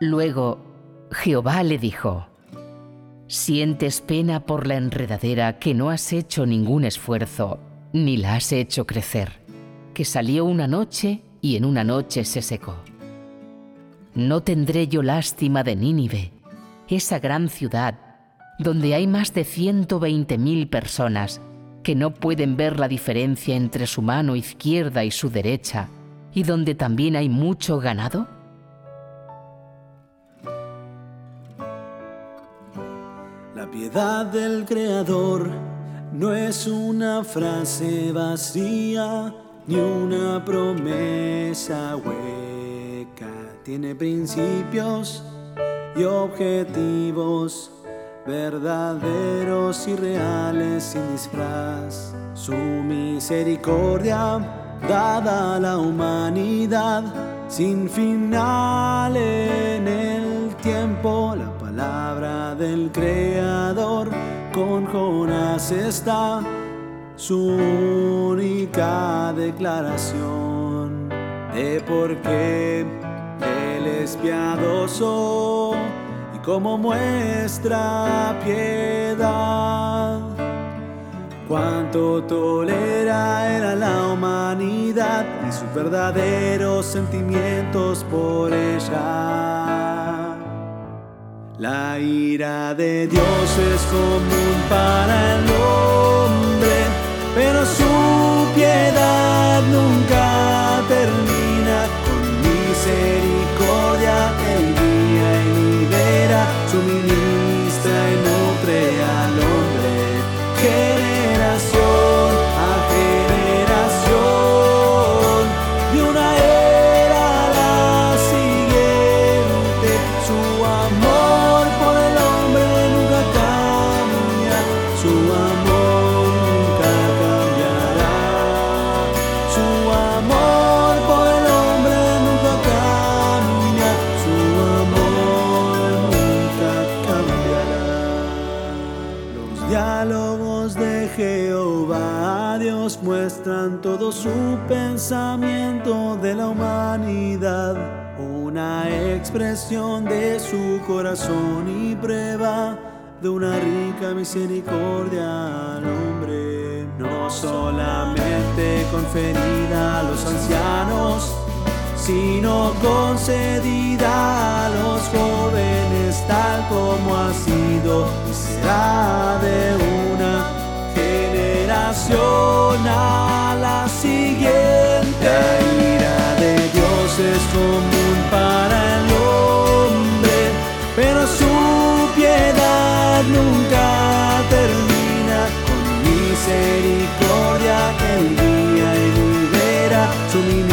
Luego Jehová le dijo, Sientes pena por la enredadera que no has hecho ningún esfuerzo, ni la has hecho crecer, que salió una noche y en una noche se secó. No tendré yo lástima de Nínive, esa gran ciudad, donde hay más de ciento veinte mil personas que no pueden ver la diferencia entre su mano izquierda y su derecha, y donde también hay mucho ganado? La piedad del Creador no es una frase vacía ni una promesa hueca. Tiene principios y objetivos verdaderos y reales sin disfraz. Su misericordia dada a la humanidad sin final en el tiempo. La palabra del Creador Jonás está su única declaración de por qué Él es piadoso como muestra piedad. Cuánto tolera era la humanidad y sus verdaderos sentimientos por ella. La ira de Dios es común para el muestran todo su pensamiento de la humanidad, una expresión de su corazón y prueba de una rica misericordia al hombre, no solamente conferida a los ancianos, sino concedida a los jóvenes tal como ha sido y será es común para el hombre, pero su piedad nunca termina con misericordia. El día y libera, suministra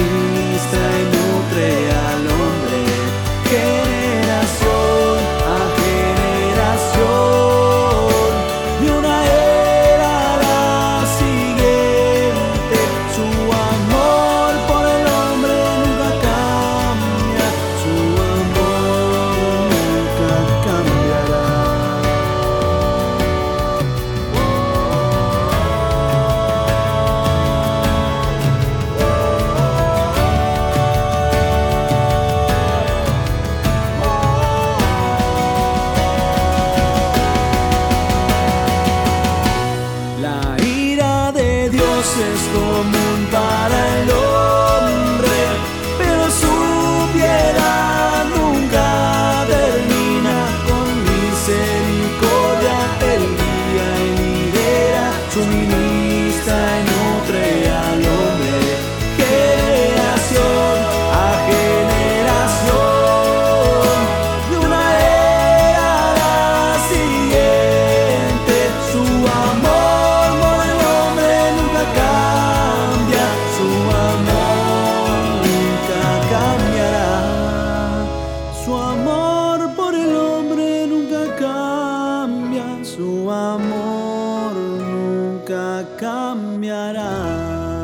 es común para el hombre, cambiará.